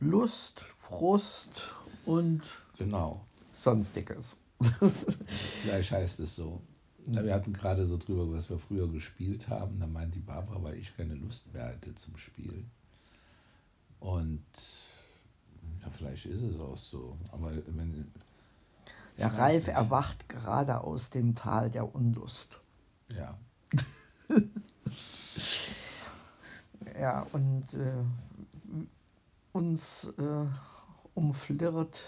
Lust, Frust und genau. sonstiges. Vielleicht heißt es so. Na, wir hatten gerade so drüber, was wir früher gespielt haben. Da meint die Barbara, weil ich keine Lust mehr hatte zum Spielen. Und ja, vielleicht ist es auch so. Aber wenn. Der Ralf nicht. erwacht gerade aus dem Tal der Unlust. Ja. ja, und äh, uns äh, umflirrt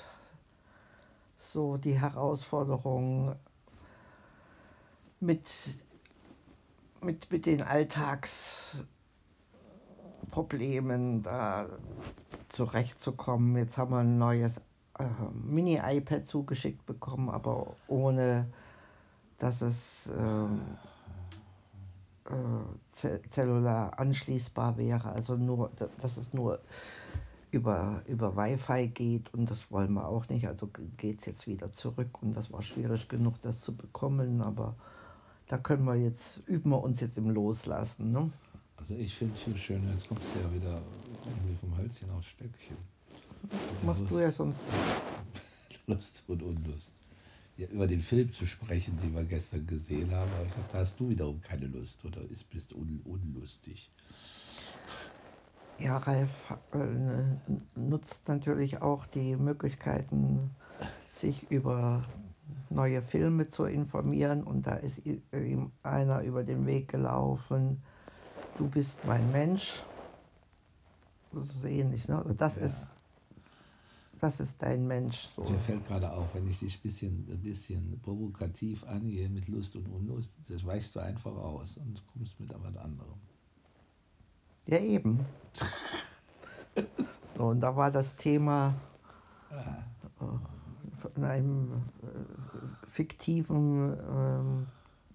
so die Herausforderung mit, mit, mit den Alltagsproblemen da zurechtzukommen. Jetzt haben wir ein neues äh, Mini-iPad zugeschickt bekommen, aber ohne dass es äh, äh, zellular anschließbar wäre. Also nur, dass es nur über, über Wi-Fi geht und das wollen wir auch nicht. Also geht es jetzt wieder zurück und das war schwierig genug, das zu bekommen, aber da können wir jetzt, üben wir uns jetzt im Loslassen. Ne? Also ich finde es viel schöner, jetzt kommst du ja wieder irgendwie vom Hölzchen aufs Stöckchen. Machst Lust, du ja sonst. Lust und Unlust. Ja, über den Film zu sprechen, den wir gestern gesehen haben, aber ich glaube, da hast du wiederum keine Lust oder bist un unlustig. Ja, Ralf äh, nutzt natürlich auch die Möglichkeiten, sich über neue Filme zu informieren und da ist ihm einer über den Weg gelaufen, du bist mein Mensch. So ähnlich, ne? Das ja. ist das ist dein Mensch. So. Mir fällt gerade auf, wenn ich dich ein bisschen, ein bisschen provokativ angehe mit Lust und Unlust, das weichst du einfach aus und kommst mit was anderem. Ja, eben. so, und da war das Thema. Äh, in einem äh, fiktiven äh,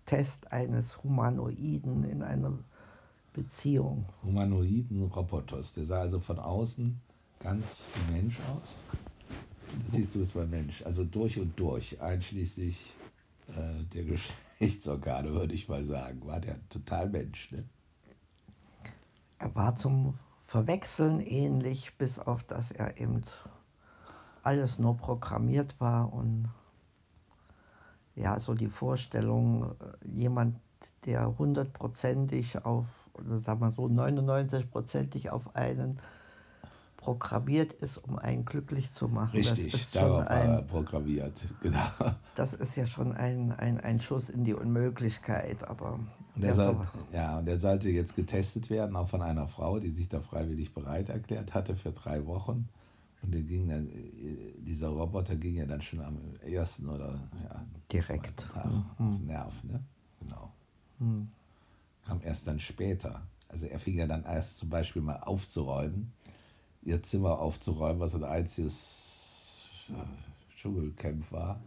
Test eines Humanoiden in einer Beziehung. Humanoiden Roboters. Der sah also von außen ganz wie Mensch aus. siehst du es bei Mensch. Also durch und durch, einschließlich äh, der Geschlechtsorgane, würde ich mal sagen. War der total Mensch. Ne? Er war zum Verwechseln ähnlich, bis auf dass er eben alles nur programmiert war und ja, so die Vorstellung, äh, jemand, der hundertprozentig auf, oder sagen wir so 99-prozentig auf einen programmiert ist, um einen glücklich zu machen. Richtig, darauf war er programmiert, genau. Das ist ja schon ein, ein, ein Schuss in die Unmöglichkeit, aber... Und er soll, ja, und er sollte jetzt getestet werden, auch von einer Frau, die sich da freiwillig bereit erklärt hatte für drei Wochen. Und der ging dann, dieser Roboter ging ja dann schon am ersten oder ja, direkt Tag mhm. auf den Nerv, ne? Genau. Mhm. Kam erst dann später. Also er fing ja dann erst zum Beispiel mal aufzuräumen ihr Zimmer aufzuräumen, was ein einziges äh, Dschungelcamp war.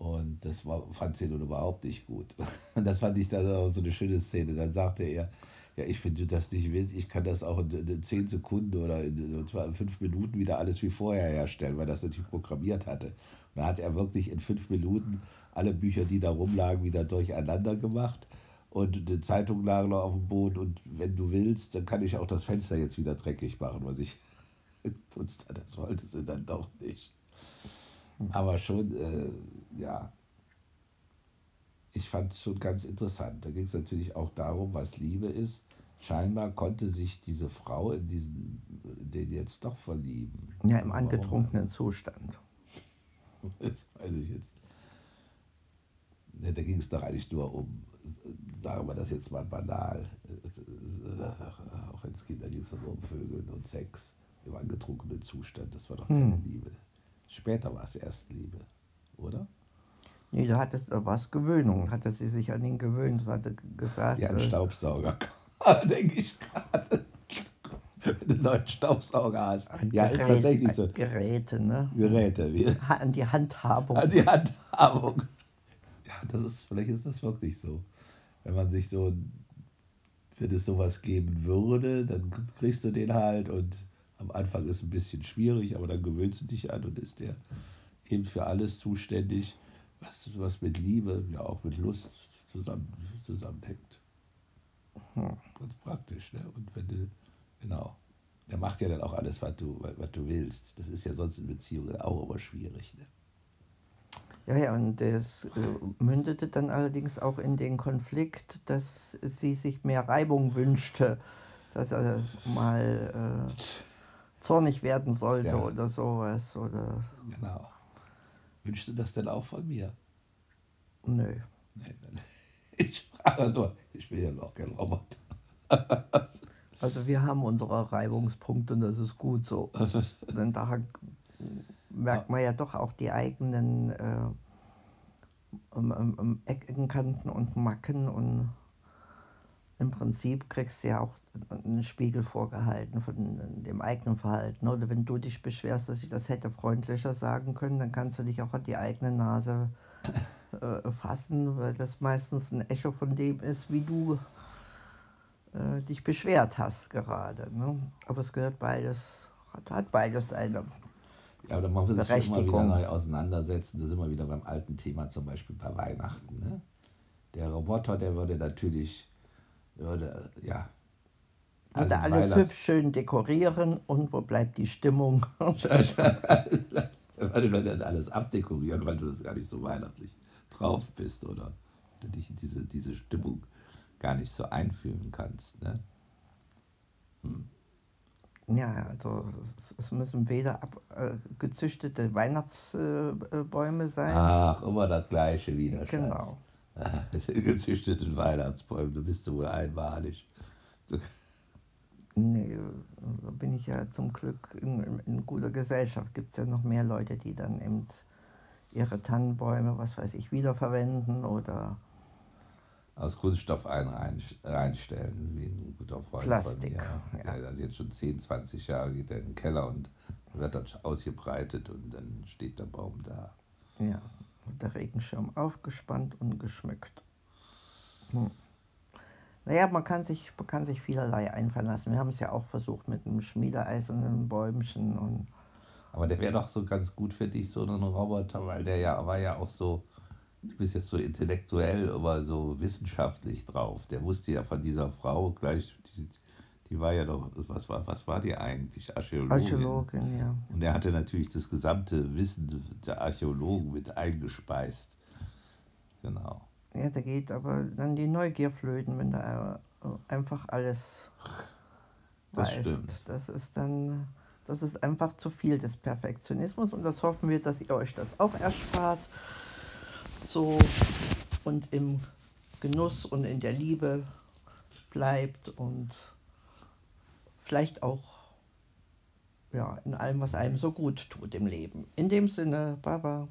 Und das war, fand sie nun überhaupt nicht gut. Und das fand ich dann auch so eine schöne Szene. Dann sagte er, ja, ich finde das nicht willst, ich kann das auch in, zehn Sekunden oder in, fünf Minuten wieder alles wie vorher herstellen, weil das natürlich programmiert hatte. Und dann hat er wirklich in fünf Minuten alle Bücher, die da rumlagen, wieder durcheinander gemacht und die Zeitung lag noch auf dem Boden und wenn du willst, dann kann ich auch das Fenster jetzt wieder dreckig machen, was ich geputzt. Das wollte sie dann doch nicht. Aber schon, äh, ja, ich fand es schon ganz interessant. Da ging es natürlich auch darum, was Liebe ist. Scheinbar konnte sich diese Frau in diesen, den jetzt doch verlieben. Ja, im angetrunkenen Zustand. Das weiß ich jetzt. Da ging es doch eigentlich nur um sagen wir das jetzt mal banal, auch wenn es Kinder ging es um Vögeln und Sex im angetrunkenen Zustand, das war doch keine hm. Liebe. Später war es erst Liebe, oder? Nee, da hat es, war es Gewöhnung, hatte sie sich an ihn gewöhnt, hatte gesagt. Ja, ein äh, Staubsauger, denke ich gerade. Wenn du einen neuen Staubsauger hast. Ein ja, Gerät, ist tatsächlich so. Geräte, ne? Geräte. Wie? An die Handhabung. An die Handhabung. Ja, das ist, vielleicht ist das wirklich so wenn man sich so, wenn es sowas geben würde, dann kriegst du den halt und am Anfang ist es ein bisschen schwierig, aber dann gewöhnst du dich an und ist der eben für alles zuständig, was, was mit Liebe, ja auch mit Lust zusammen, zusammenhängt. Hm. Ganz praktisch, ne? Und wenn du, genau. der macht ja dann auch alles, was du, was, du willst. Das ist ja sonst in Beziehungen auch immer schwierig. Ne? Ja, ja, und das äh, mündete dann allerdings auch in den Konflikt, dass sie sich mehr Reibung wünschte, dass er mal äh, zornig werden sollte ja. oder sowas. Oder genau. Wünschst du das denn auch von mir? Nö. Nee, ich frage nur, ich will ja noch kein Roboter. also wir haben unsere Reibungspunkte und das ist gut so. Denn da merkt man ja doch auch die eigenen äh, um, um, um Ecken, Kanten und Macken und im Prinzip kriegst du ja auch einen Spiegel vorgehalten von dem eigenen Verhalten. Oder wenn du dich beschwerst, dass ich das hätte freundlicher sagen können, dann kannst du dich auch an die eigene Nase äh, fassen, weil das meistens ein Echo von dem ist, wie du äh, dich beschwert hast gerade. Ne? Aber es gehört beides, hat, hat beides eine ja, aber man muss sich immer wieder neu auseinandersetzen. Da sind wir wieder beim alten Thema, zum Beispiel bei Weihnachten. Ne? Der Roboter, der würde natürlich, würde, ja. Also alles Weihnachts hübsch schön dekorieren und wo bleibt die Stimmung? weil du dann alles abdekorieren, weil du das gar nicht so weihnachtlich drauf bist oder du dich in diese, diese Stimmung gar nicht so einfühlen kannst. Ne? Hm. Ja, also es müssen weder ab, äh, gezüchtete Weihnachtsbäume sein. Ach, immer das gleiche wieder. Genau. Gezüchteten Weihnachtsbäume, du bist wohl einmalig. Nee, da bin ich ja zum Glück in, in guter Gesellschaft. Gibt es ja noch mehr Leute, die dann eben ihre Tannenbäume, was weiß ich, wiederverwenden oder aus Kunststoff ein, rein, reinstellen, wie ein guter Freund Plastik, von mir. Ja. Also jetzt schon 10, 20 Jahre geht er in den Keller und wird dann ausgebreitet und dann steht der Baum da. Ja, der Regenschirm aufgespannt und geschmückt. Hm. Naja, man kann, sich, man kann sich vielerlei einfallen lassen. Wir haben es ja auch versucht mit einem schmiedeeisernen Bäumchen. Und Aber der wäre doch so ganz gut für dich, so ein Roboter, weil der ja war ja auch so du bist jetzt so intellektuell, aber so wissenschaftlich drauf. Der wusste ja von dieser Frau gleich, die, die war ja doch, was war, was war die eigentlich? Archäologin. Archäologin, ja. Und er hatte natürlich das gesamte Wissen der Archäologen mit eingespeist. Genau. Ja, da geht aber dann die Neugier flöten, wenn da einfach alles das weißt. Stimmt. Das ist dann, das ist einfach zu viel des Perfektionismus und das hoffen wir, dass ihr euch das auch erspart so und im Genuss und in der Liebe bleibt und vielleicht auch ja, in allem, was einem so gut tut im Leben. In dem Sinne, Baba.